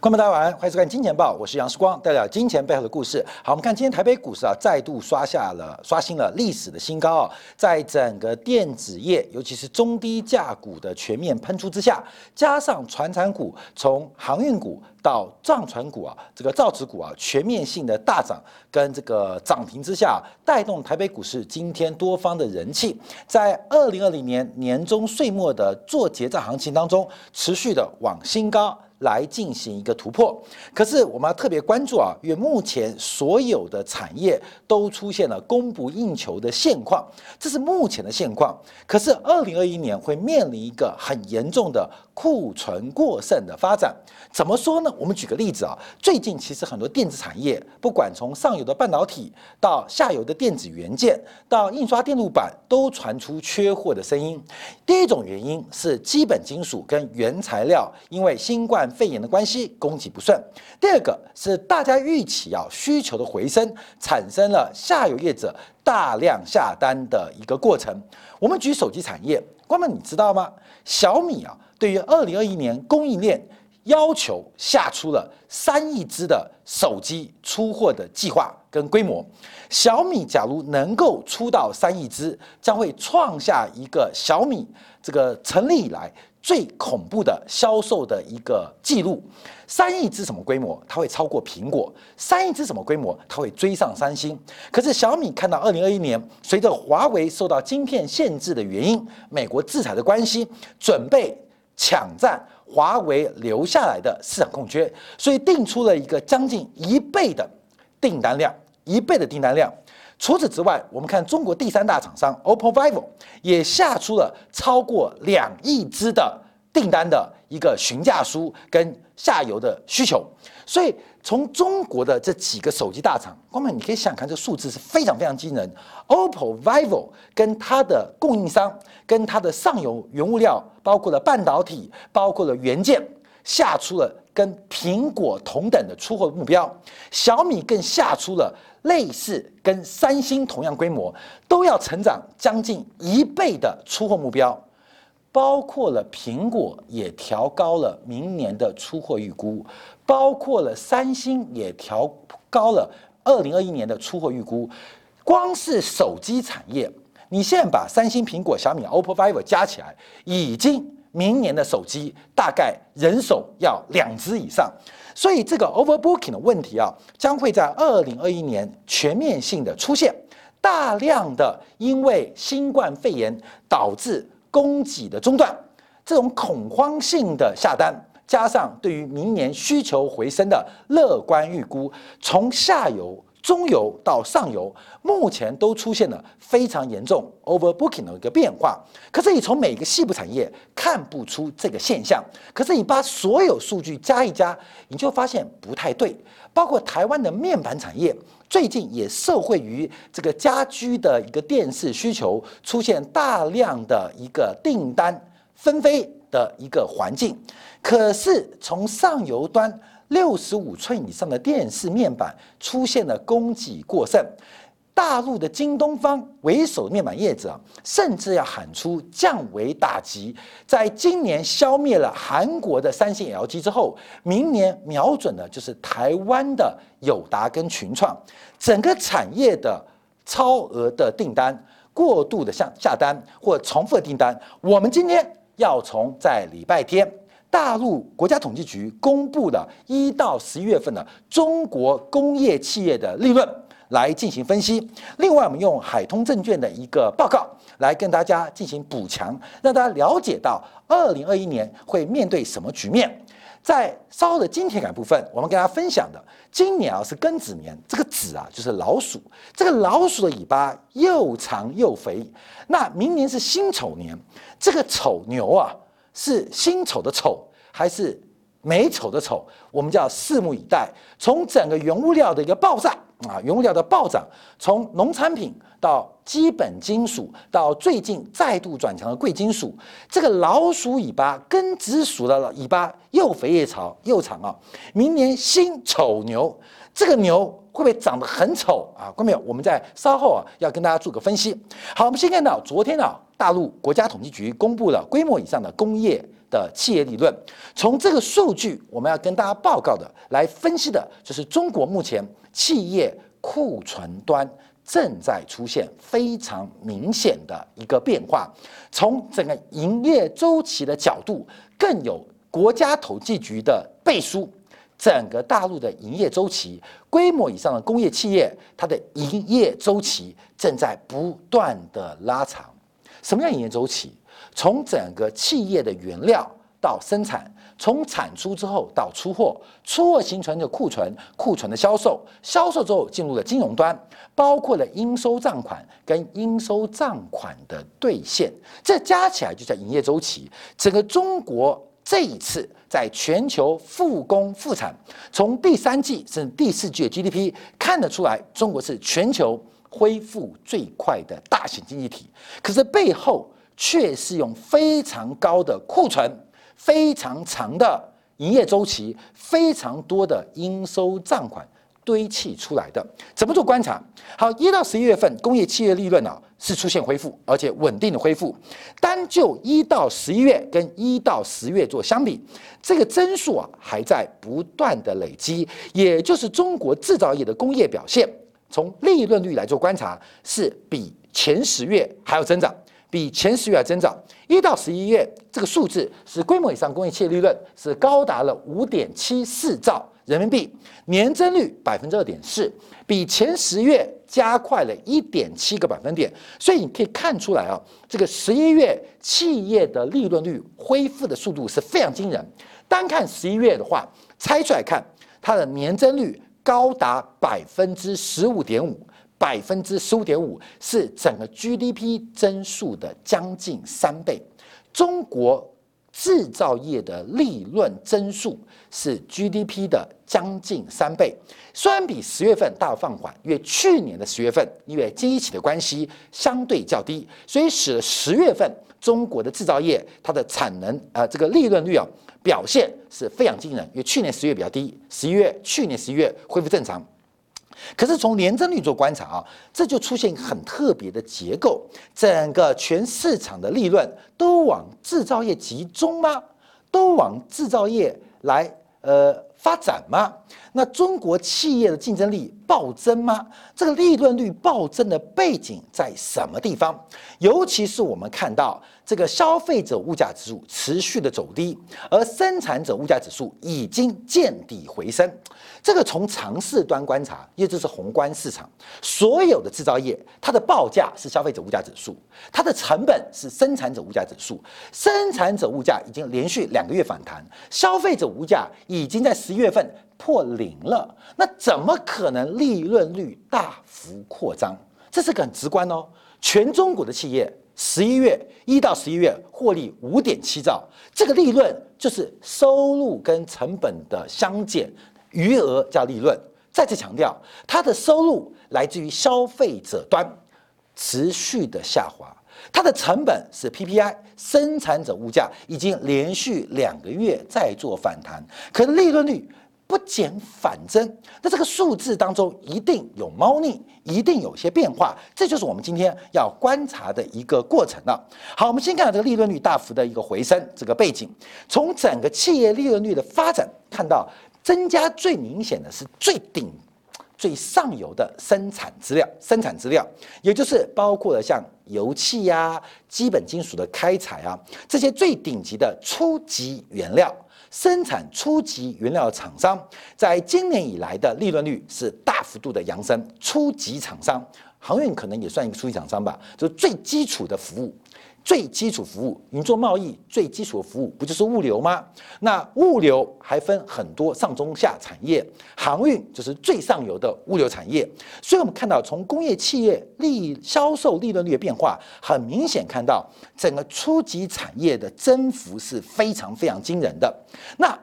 观众大家晚安，欢迎收看《金钱报》，我是杨世光，带来金钱背后的故事。好，我们看今天台北股市啊，再度刷下了刷新了历史的新高啊，在整个电子业，尤其是中低价股的全面喷出之下，加上传产股从航运股到藏船股啊，这个造纸股啊，全面性的大涨跟这个涨停之下，带动台北股市今天多方的人气，在二零二零年年中岁末的做结账行情当中，持续的往新高。来进行一个突破，可是我们要特别关注啊，因为目前所有的产业都出现了供不应求的现况，这是目前的现况。可是二零二一年会面临一个很严重的库存过剩的发展。怎么说呢？我们举个例子啊，最近其实很多电子产业，不管从上游的半导体到下游的电子元件，到印刷电路板，都传出缺货的声音。第一种原因是基本金属跟原材料，因为新冠。肺炎的关系，供给不顺。第二个是大家预期啊需求的回升，产生了下游业者大量下单的一个过程。我们举手机产业，哥们你知道吗？小米啊，对于二零二一年供应链要求下出了三亿只的手机出货的计划跟规模。小米假如能够出到三亿只，将会创下一个小米这个成立以来。最恐怖的销售的一个记录，三亿只什么规模？它会超过苹果。三亿只什么规模？它会追上三星。可是小米看到二零二一年，随着华为受到晶片限制的原因，美国制裁的关系，准备抢占华为留下来的市场空缺，所以定出了一个将近一倍的订单量，一倍的订单量。除此之外，我们看中国第三大厂商 OPPO、vivo 也下出了超过两亿只的订单的一个询价书跟下游的需求。所以从中国的这几个手机大厂，光们你可以想看，这数字是非常非常惊人。OPPO、vivo 跟它的供应商跟它的上游原物料，包括了半导体，包括了元件，下出了跟苹果同等的出货目标。小米更下出了。类似跟三星同样规模，都要成长将近一倍的出货目标，包括了苹果也调高了明年的出货预估，包括了三星也调高了二零二一年的出货预估。光是手机产业，你现在把三星、苹果、小米、OPPO、vivo 加起来，已经。明年的手机大概人手要两只以上，所以这个 overbooking 的问题啊，将会在二零二一年全面性的出现，大量的因为新冠肺炎导致供给的中断，这种恐慌性的下单，加上对于明年需求回升的乐观预估，从下游。中游到上游，目前都出现了非常严重 overbooking 的一个变化。可是你从每个细部产业看不出这个现象。可是你把所有数据加一加，你就发现不太对。包括台湾的面板产业，最近也受惠于这个家居的一个电视需求，出现大量的一个订单纷飞的一个环境。可是从上游端，六十五寸以上的电视面板出现了供给过剩，大陆的京东方为首的面板业者甚至要喊出降维打击，在今年消灭了韩国的三星、LG 之后，明年瞄准的就是台湾的友达跟群创，整个产业的超额的订单、过度的下下单或重复的订单，我们今天要从在礼拜天。大陆国家统计局公布的一到十一月份的中国工业企业的利润来进行分析。另外，我们用海通证券的一个报告来跟大家进行补强，让大家了解到二零二一年会面对什么局面。在稍后的金铁杆部分，我们跟大家分享的，今年啊是庚子年，这个子啊就是老鼠，这个老鼠的尾巴又长又肥。那明年是辛丑年，这个丑牛啊。是辛丑的丑还是美丑的丑？我们叫拭目以待。从整个原物料的一个爆炸啊，原物料的暴涨，从农产品到基本金属，到最近再度转强的贵金属，这个老鼠尾巴跟紫薯的尾巴又肥又长又长啊！明年辛丑牛，这个牛会不会长得很丑啊？观众朋友，我们在稍后啊要跟大家做个分析。好，我们先看到昨天啊。大陆国家统计局公布了规模以上的工业的企业利润。从这个数据，我们要跟大家报告的，来分析的就是中国目前企业库存端正在出现非常明显的一个变化。从整个营业周期的角度，更有国家统计局的背书。整个大陆的营业周期，规模以上的工业企业，它的营业周期正在不断的拉长。什么叫营业周期？从整个企业的原料到生产，从产出之后到出货，出货形成的库存，库存的销售，销售之后进入了金融端，包括了应收账款跟应收账款的兑现，这加起来就叫营业周期。整个中国。这一次，在全球复工复产，从第三季甚至第四季的 GDP 看得出来，中国是全球恢复最快的大型经济体。可是背后却是用非常高的库存、非常长的营业周期、非常多的应收账款。堆砌出来的，怎么做观察？好，一到十一月份，工业企业利润呢是出现恢复，而且稳定的恢复。单就一到十一月跟一到十月做相比，这个增速啊还在不断的累积，也就是中国制造业的工业表现，从利润率来做观察，是比前十月还要增长，比前十月要增长。一到十一月这个数字是规模以上工业企业利润是高达了五点七四兆。人民币年增率百分之二点四，比前十月加快了一点七个百分点，所以你可以看出来啊，这个十一月企业的利润率恢复的速度是非常惊人。单看十一月的话，拆出来看，它的年增率高达百分之十五点五，百分之十五点五是整个 GDP 增速的将近三倍。中国。制造业的利润增速是 GDP 的将近三倍，虽然比十月份大放缓，因为去年的十月份因为经济起的关系相对较低，所以使得十月份中国的制造业它的产能啊这个利润率啊表现是非常惊人，因为去年十月比较低，十一月去年十一月恢复正常。可是从年增率做观察啊，这就出现很特别的结构，整个全市场的利润都往制造业集中吗？都往制造业来呃发展吗？那中国企业的竞争力暴增吗？这个利润率暴增的背景在什么地方？尤其是我们看到。这个消费者物价指数持续的走低，而生产者物价指数已经见底回升。这个从长势端观察，也就是宏观市场，所有的制造业它的报价是消费者物价指数，它的成本是生产者物价指数。生产者物价已经连续两个月反弹，消费者物价已经在十一月份破零了。那怎么可能利润率大幅扩张？这是个很直观哦。全中国的企业。十一月一到十一月获利五点七兆，这个利润就是收入跟成本的相减，余额叫利润。再次强调，它的收入来自于消费者端持续的下滑，它的成本是 PPI 生产者物价已经连续两个月在做反弹，可利润率。不减反增，那这个数字当中一定有猫腻，一定有些变化，这就是我们今天要观察的一个过程了。好，我们先看这个利润率大幅的一个回升，这个背景，从整个企业利润率的发展看到，增加最明显的是最顶、最上游的生产资料，生产资料，也就是包括了像油气呀、基本金属的开采啊这些最顶级的初级原料。生产初级原料厂商，在今年以来的利润率是大幅度的扬升。初级厂商，航运可能也算一个初级厂商吧，就是最基础的服务。最基础服务，你做贸易最基础的服务不就是物流吗？那物流还分很多上中下产业，航运就是最上游的物流产业。所以我们看到从工业企业利销售利润率的变化，很明显看到整个初级产业的增幅是非常非常惊人的。那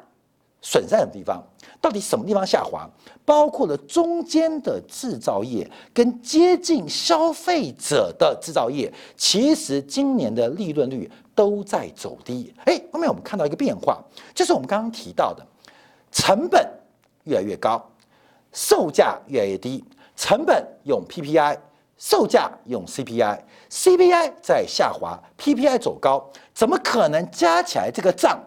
损在什么地方？到底什么地方下滑？包括了中间的制造业跟接近消费者的制造业，其实今年的利润率都在走低。哎，后面我们看到一个变化，就是我们刚刚提到的，成本越来越高，售价越来越低。成本用 PPI，售价用 CPI，CPI 在下滑，PPI 走高，怎么可能加起来这个账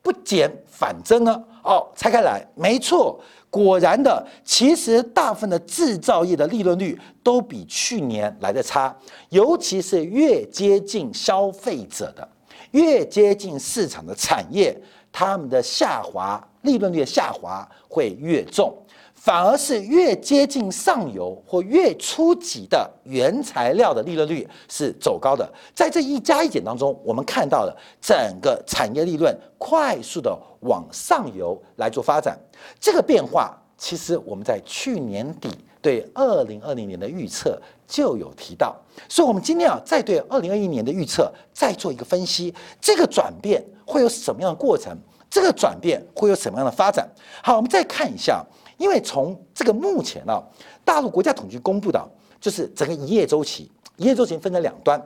不减反增呢？哦，拆开来，没错，果然的，其实大部分的制造业的利润率都比去年来的差，尤其是越接近消费者的，越接近市场的产业，他们的下滑利润率的下滑会越重。反而是越接近上游或越初级的原材料的利润率是走高的，在这一加一减当中，我们看到了整个产业利润快速的往上游来做发展。这个变化，其实我们在去年底对二零二零年的预测就有提到，所以我们今天啊，再对二零二一年的预测再做一个分析，这个转变会有什么样的过程？这个转变会有什么样的发展？好，我们再看一下。因为从这个目前啊，大陆国家统计公布的，就是整个一业周期，一业周期分成两端，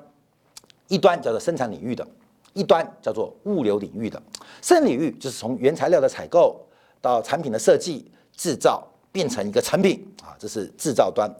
一端叫做生产领域的，一端叫做物流领域的。生产领域就是从原材料的采购到产品的设计、制造，变成一个成品啊，这是制造端。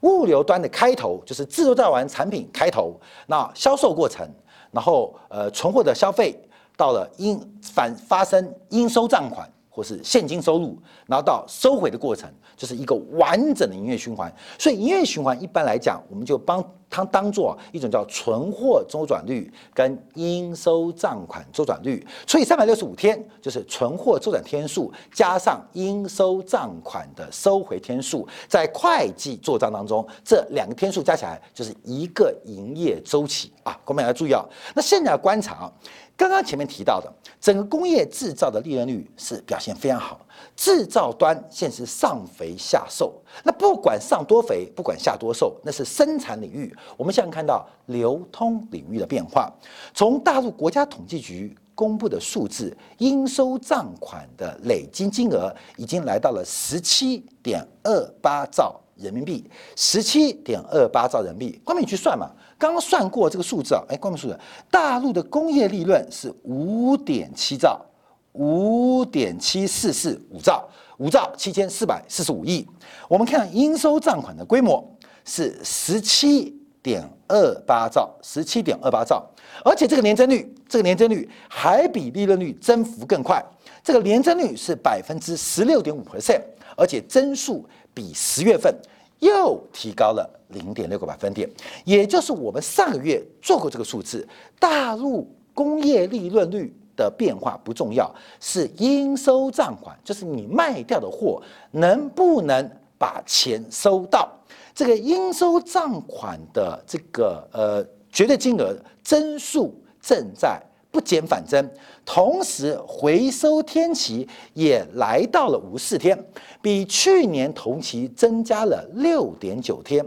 物流端的开头就是制造完产品开头，那销售过程，然后呃存货的消费到了应反发生应收账款。或是现金收入，然后到收回的过程，就是一个完整的营业循环。所以营业循环一般来讲，我们就帮它当做一种叫存货周转率跟应收账款周转率，除以三百六十五天，就是存货周转天数加上应收账款的收回天数，在会计做账当中，这两个天数加起来就是一个营业周期啊。我们要注意啊，那现在观察啊。刚刚前面提到的，整个工业制造的利润率是表现非常好，制造端现是上肥下瘦。那不管上多肥，不管下多瘦，那是生产领域。我们现在看到流通领域的变化，从大陆国家统计局公布的数字，应收账款的累计金额已经来到了十七点二八兆人民币，十七点二八兆人民币。光明你去算嘛。刚算过这个数字啊，哎，关键数字，大陆的工业利润是五点七兆，五点七四四五兆，五兆七千四百四十五亿。我们看应收账款的规模是十七点二八兆，十七点二八兆，而且这个年增率，这个年增率还比利润率增幅更快，这个年增率是百分之十六点五 percent，而且增速比十月份。又提高了零点六个百分点，也就是我们上个月做过这个数字。大陆工业利润率的变化不重要，是应收账款，就是你卖掉的货能不能把钱收到。这个应收账款的这个呃绝对金额增速正在。不减反增，同时回收天期也来到了五四天，比去年同期增加了六点九天。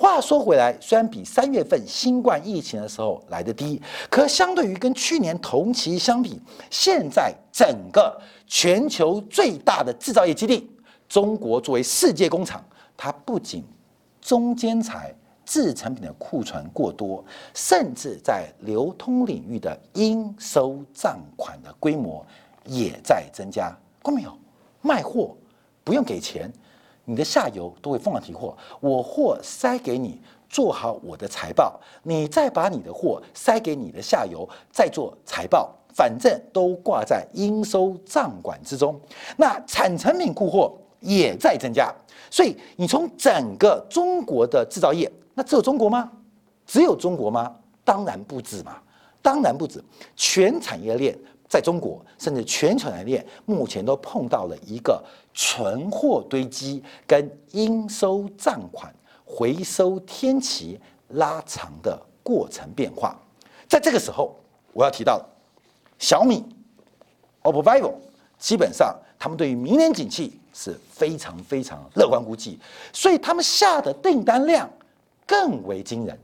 话说回来，虽然比三月份新冠疫情的时候来的低，可相对于跟去年同期相比，现在整个全球最大的制造业基地——中国作为世界工厂，它不仅中间材。制成品的库存过多，甚至在流通领域的应收账款的规模也在增加。看到没有？卖货不用给钱，你的下游都会疯狂提货。我货塞给你，做好我的财报，你再把你的货塞给你的下游，再做财报，反正都挂在应收账款之中。那产成品库货也在增加，所以你从整个中国的制造业。那只有中国吗？只有中国吗？当然不止嘛，当然不止。全产业链在中国，甚至全产业链目前都碰到了一个存货堆积跟应收账款回收天期拉长的过程变化。在这个时候，我要提到小米、OPPO、vivo，基本上他们对于明年景气是非常非常乐观估计，所以他们下的订单量。更为惊人，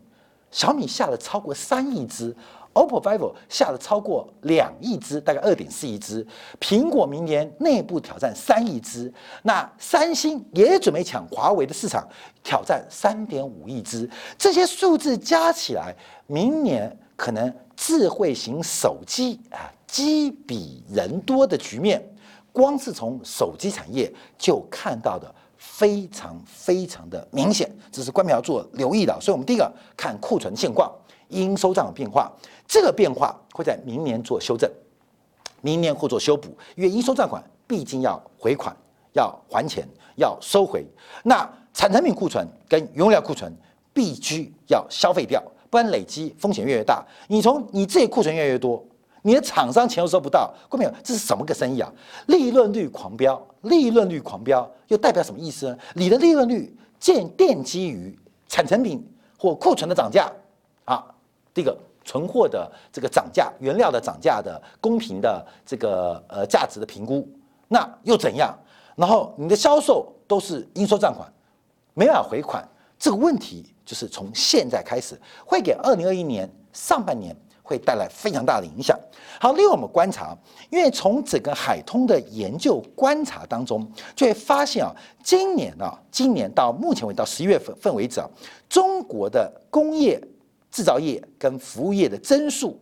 小米下了超过三亿只，OPPO、vivo 下了超过两亿只，大概二点四亿只。苹果明年内部挑战三亿只，那三星也准备抢华为的市场，挑战三点五亿只。这些数字加起来，明年可能智慧型手机啊，机比人多的局面，光是从手机产业就看到的非常非常的明显，这是官媒要做留意的。所以，我们第一个看库存现况、应收账的变化，这个变化会在明年做修正，明年会做修补，因为应收账款毕竟要回款、要还钱、要收回。那产成品库存跟原料库存必须要消费掉，不然累积风险越来越大。你从你自己库存越来越多。你的厂商钱又收不到，各位朋友，这是什么个生意啊？利润率狂飙，利润率狂飙，又代表什么意思呢？你的利润率建奠基于产成品或库存的涨价啊，第一个存货的这个涨价，原料的涨价的公平的这个呃价值的评估，那又怎样？然后你的销售都是应收账款，没办法回款，这个问题就是从现在开始会给二零二一年上半年。会带来非常大的影响。好，另外我们观察，因为从整个海通的研究观察当中，就会发现啊，今年啊，今年到目前为止到十一月份份为止啊，中国的工业制造业跟服务业的增速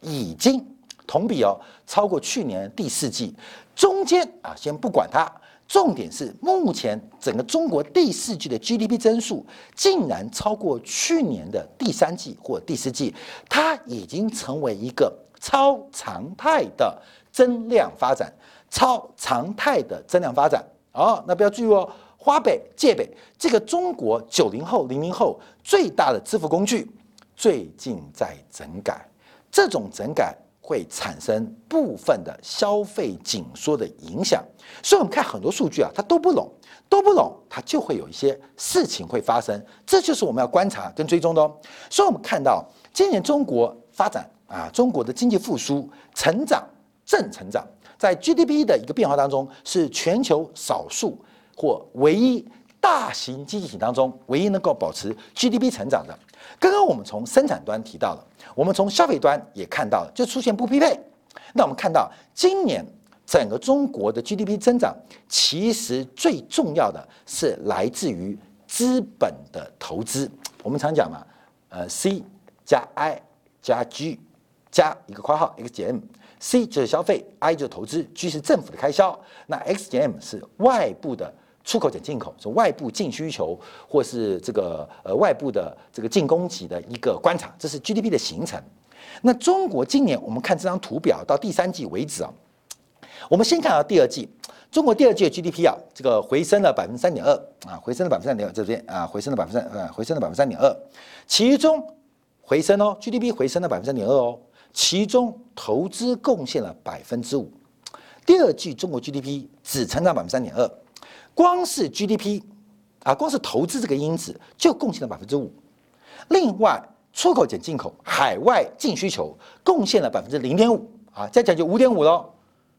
已经同比哦超过去年第四季。中间啊，先不管它。重点是，目前整个中国第四季的 GDP 增速竟然超过去年的第三季或第四季，它已经成为一个超常态的增量发展，超常态的增量发展。哦，那不要注意哦，花呗、借呗，这个中国九零后、零零后最大的支付工具，最近在整改，这种整改。会产生部分的消费紧缩的影响，所以我们看很多数据啊，它都不拢，都不拢，它就会有一些事情会发生，这就是我们要观察跟追踪的哦。所以我们看到今年中国发展啊，中国的经济复苏、成长正成长，在 GDP 的一个变化当中，是全球少数或唯一大型经济体当中唯一能够保持 GDP 成长的。刚刚我们从生产端提到了，我们从消费端也看到了，就出现不匹配。那我们看到今年整个中国的 GDP 增长，其实最重要的是来自于资本的投资。我们常讲嘛，呃，C 加 I 加 G 加一个括号 X 减 M，C 就是消费，I 就是投资，G 是政府的开销，那 X 减 M 是外部的。出口减进口是外部净需求，或是这个呃外部的这个净供给的一个观察，这是 GDP 的形成。那中国今年我们看这张图表到第三季为止啊，我们先看到第二季，中国第二季的 GDP 啊，这个回升了百分之三点二啊，回升了百分之三点二这边啊，回升了百分之三呃，回升了百分之三点二，其中回升哦，GDP 回升了百分之三点二哦，其中投资贡献了百分之五，第二季中国 GDP 只成长百分之三点二。光是 GDP 啊，光是投资这个因子就贡献了百分之五。另外，出口减进口，海外净需求贡献了百分之零点五啊，再讲就五点五喽。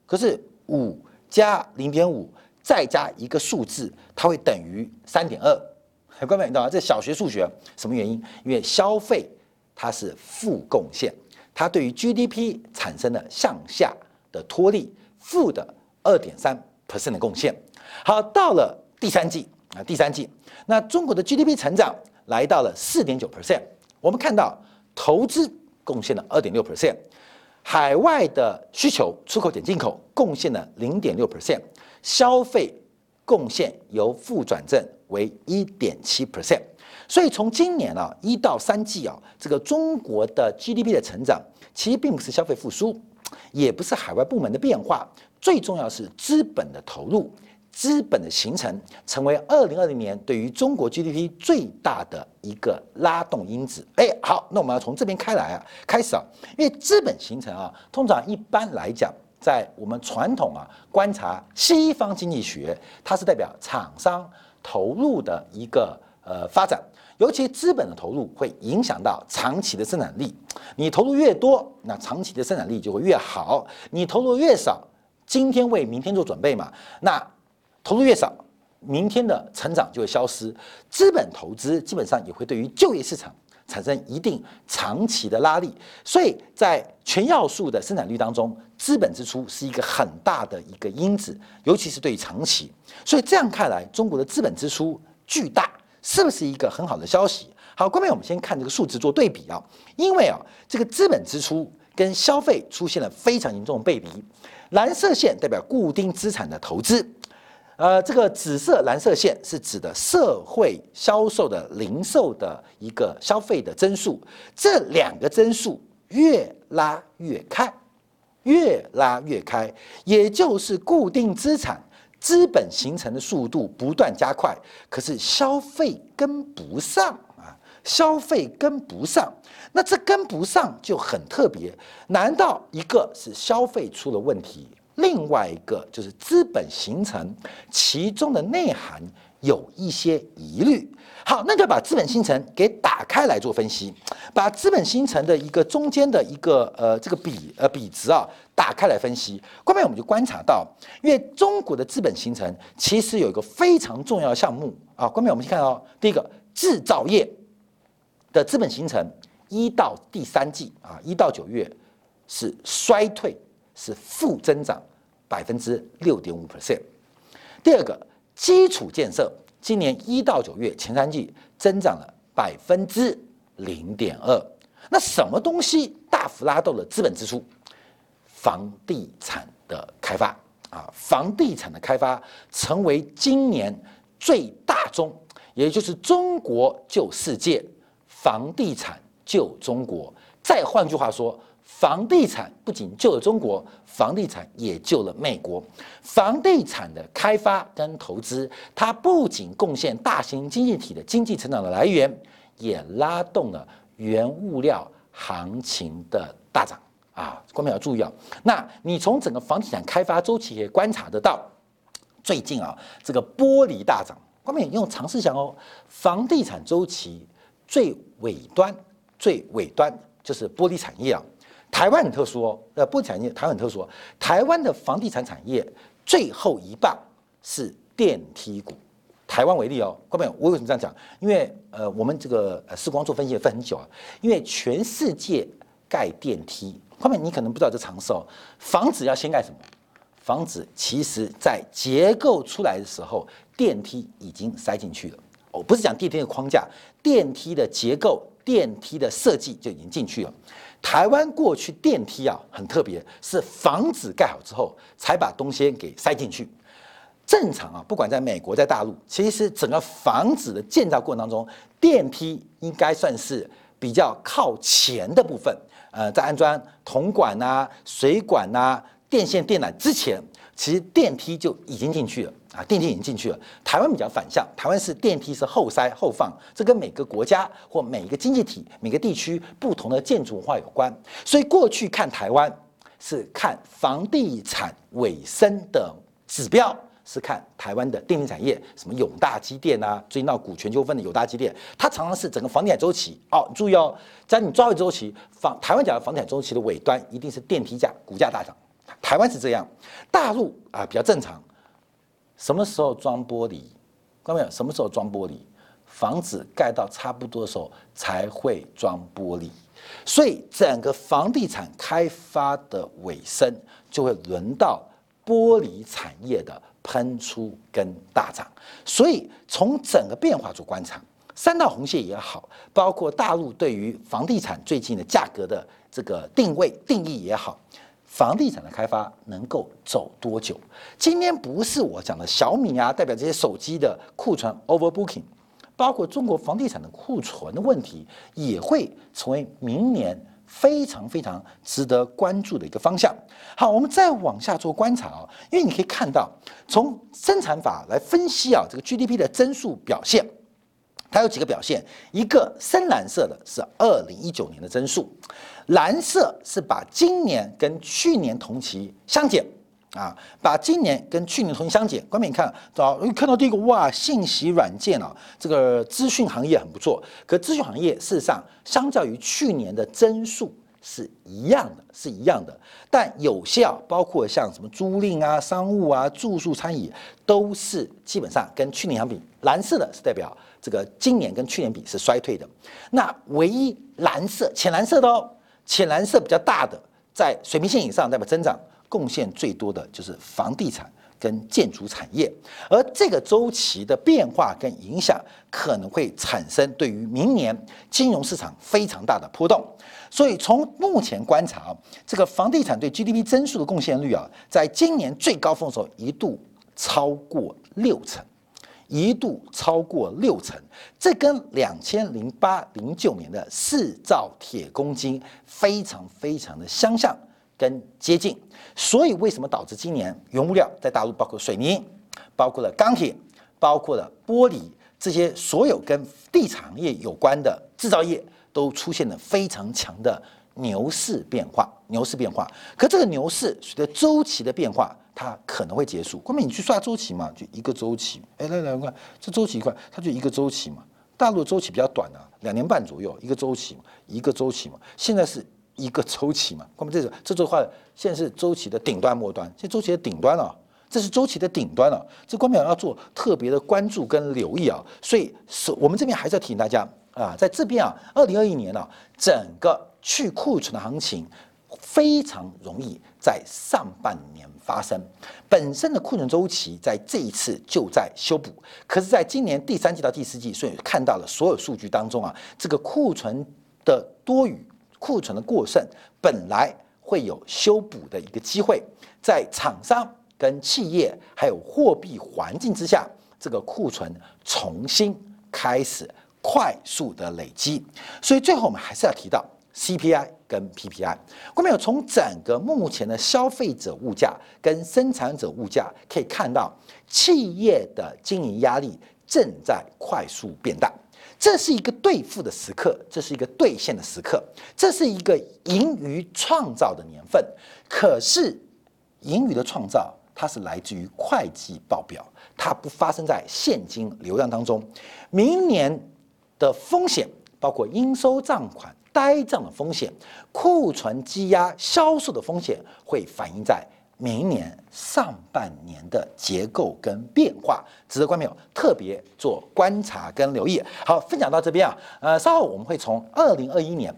可是五加零点五再加一个数字，它会等于三点二。各位你知道吗？这小学数学，什么原因？因为消费它是负贡献，它对于 GDP 产生了向下的脱力，负的二点三 percent 的贡献。好，到了第三季啊，第三季，那中国的 GDP 成长来到了四点九 percent。我们看到投资贡献了二点六 percent，海外的需求出口减进口贡献了零点六 percent，消费贡献由负转正为一点七 percent。所以从今年啊一到三季啊，这个中国的 GDP 的成长其实并不是消费复苏，也不是海外部门的变化，最重要是资本的投入。资本的形成成为二零二零年对于中国 GDP 最大的一个拉动因子。哎，好，那我们要从这边开来啊，开始啊，因为资本形成啊，通常一般来讲，在我们传统啊观察西方经济学，它是代表厂商投入的一个呃发展，尤其资本的投入会影响到长期的生产力。你投入越多，那长期的生产力就会越好；你投入越少，今天为明天做准备嘛，那。投入越少，明天的成长就会消失。资本投资基本上也会对于就业市场产生一定长期的拉力。所以在全要素的生产率当中，资本支出是一个很大的一个因子，尤其是对于长期。所以这样看来，中国的资本支出巨大，是不是一个很好的消息？好，各位，我们先看这个数字做对比啊，因为啊，这个资本支出跟消费出现了非常严重的背离。蓝色线代表固定资产的投资。呃，这个紫色、蓝色线是指的社会销售的零售的一个消费的增速，这两个增速越拉越开，越拉越开，也就是固定资产资本形成的速度不断加快，可是消费跟不上啊，消费跟不上，那这跟不上就很特别，难道一个是消费出了问题？另外一个就是资本形成，其中的内涵有一些疑虑。好，那就把资本形成给打开来做分析，把资本形成的一个中间的一个呃这个比呃比值啊打开来分析。后面我们就观察到，因为中国的资本形成其实有一个非常重要的项目啊。后面我们去看到第一个制造业的资本形成，一到第三季啊一到九月是衰退。是负增长百分之六点五 percent。第二个，基础建设今年一到九月前三季增长了百分之零点二。那什么东西大幅拉动了资本支出？房地产的开发啊，房地产的开发成为今年最大宗，也就是中国救世界，房地产救中国。再换句话说。房地产不仅救了中国，房地产也救了美国。房地产的开发跟投资，它不仅贡献大型经济体的经济成长的来源，也拉动了原物料行情的大涨啊！观众要注意啊，那你从整个房地产开发周期也观察得到，最近啊，这个玻璃大涨。观众用尝试想哦，房地产周期最尾端、最尾端就是玻璃产业啊。台湾很特殊哦，呃，不产业台湾很特殊。台湾的房地产产业最后一棒是电梯股。台湾为例哦，各位，我为什么这样讲？因为呃，我们这个呃，时光做分析也分很久啊。因为全世界盖电梯，各位你可能不知道这常识哦。房子要先盖什么？房子其实在结构出来的时候，电梯已经塞进去了。哦，不是讲电梯的框架，电梯的结构、电梯的设计就已经进去了。台湾过去电梯啊很特别，是房子盖好之后才把东西给塞进去。正常啊，不管在美国在大陆，其实整个房子的建造过程当中，电梯应该算是比较靠前的部分。呃，在安装铜管呐、水管呐、电线电缆之前。其实电梯就已经进去了啊，电梯已经进去了。台湾比较反向，台湾是电梯是后塞后放，这跟每个国家或每一个经济体、每个地区不同的建筑文化有关。所以过去看台湾是看房地产尾声的指标，是看台湾的电力产业，什么永大机电啊，最近闹股权纠纷的永大机电，它常常是整个房地产周期哦。注意哦，在你抓位周期，房台湾讲的房地产周期的尾端一定是电梯价股价大涨。台湾是这样，大陆啊比较正常。什么时候装玻璃？看到没有？什么时候装玻璃？房子盖到差不多的时候才会装玻璃。所以整个房地产开发的尾声，就会轮到玻璃产业的喷出跟大涨。所以从整个变化做观察，三道红线也好，包括大陆对于房地产最近的价格的这个定位定义也好。房地产的开发能够走多久？今天不是我讲的小米啊，代表这些手机的库存 overbooking，包括中国房地产的库存的问题，也会成为明年非常非常值得关注的一个方向。好，我们再往下做观察啊，因为你可以看到，从生产法来分析啊，这个 GDP 的增速表现。它有几个表现，一个深蓝色的是二零一九年的增速，蓝色是把今年跟去年同期相减啊，把今年跟去年同期相减。关明，你看，找看到第一个哇，信息软件啊，这个资讯行业很不错，可资讯行业事实上相较于去年的增速是一样的，是一样的，但有些啊，包括像什么租赁啊、商务啊、住宿、餐饮，都是基本上跟去年相比，蓝色的是代表。这个今年跟去年比是衰退的，那唯一蓝色、浅蓝色的哦，浅蓝色比较大的，在水平线以上代表增长，贡献最多的就是房地产跟建筑产业，而这个周期的变化跟影响可能会产生对于明年金融市场非常大的波动，所以从目前观察，这个房地产对 GDP 增速的贡献率啊，在今年最高峰的时候一度超过六成，一度超过六成，这跟两千零八零九年的四兆铁公斤非常非常的相像跟接近。所以为什么导致今年原物料在大陆包括水泥、包括了钢铁、包括了玻璃这些所有跟地产业有关的制造业都出现了非常强的牛市变化？牛市变化，可这个牛市随着周期的变化。它可能会结束。关键你去算周期嘛，就一个周期。哎，来来看，这周期一块，它就一个周期嘛。大陆周期比较短啊，两年半左右，一个周期，一个周期嘛。现在是一个周期嘛。关键这个这句话，现在是周期的顶端末端，现在周期的顶端了，这是周期的顶端了。这关键要做特别的关注跟留意啊。所以是我们这边还是要提醒大家啊，在这边啊，二零二一年呢，整个去库存的行情非常容易在上半年。发生本身的库存周期在这一次就在修补，可是，在今年第三季到第四季，所以看到了所有数据当中啊，这个库存的多余、库存的过剩，本来会有修补的一个机会，在厂商跟企业还有货币环境之下，这个库存重新开始快速的累积，所以最后我们还是要提到。CPI 跟 PPI，我们有从整个目前的消费者物价跟生产者物价可以看到，企业的经营压力正在快速变大。这是一个兑付的时刻，这是一个兑现的时刻，这是一个盈余创造的年份。可是，盈余的创造它是来自于会计报表，它不发生在现金流量当中。明年的风险包括应收账款。呆账的风险、库存积压、销售的风险，会反映在明年上半年的结构跟变化，值得观众朋友特别做观察跟留意。好，分享到这边啊，呃，稍后我们会从二零二一年、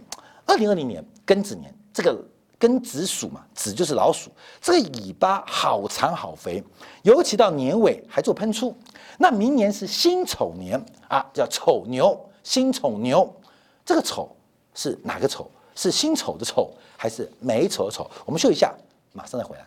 二零二零年庚子年，这个庚子鼠嘛，子就是老鼠，这个尾巴好长好肥，尤其到年尾还做喷出。那明年是辛丑年啊，叫丑牛，辛丑牛，这个丑。是哪个丑？是新丑的丑，还是美丑的丑？我们秀一下，马上再回来。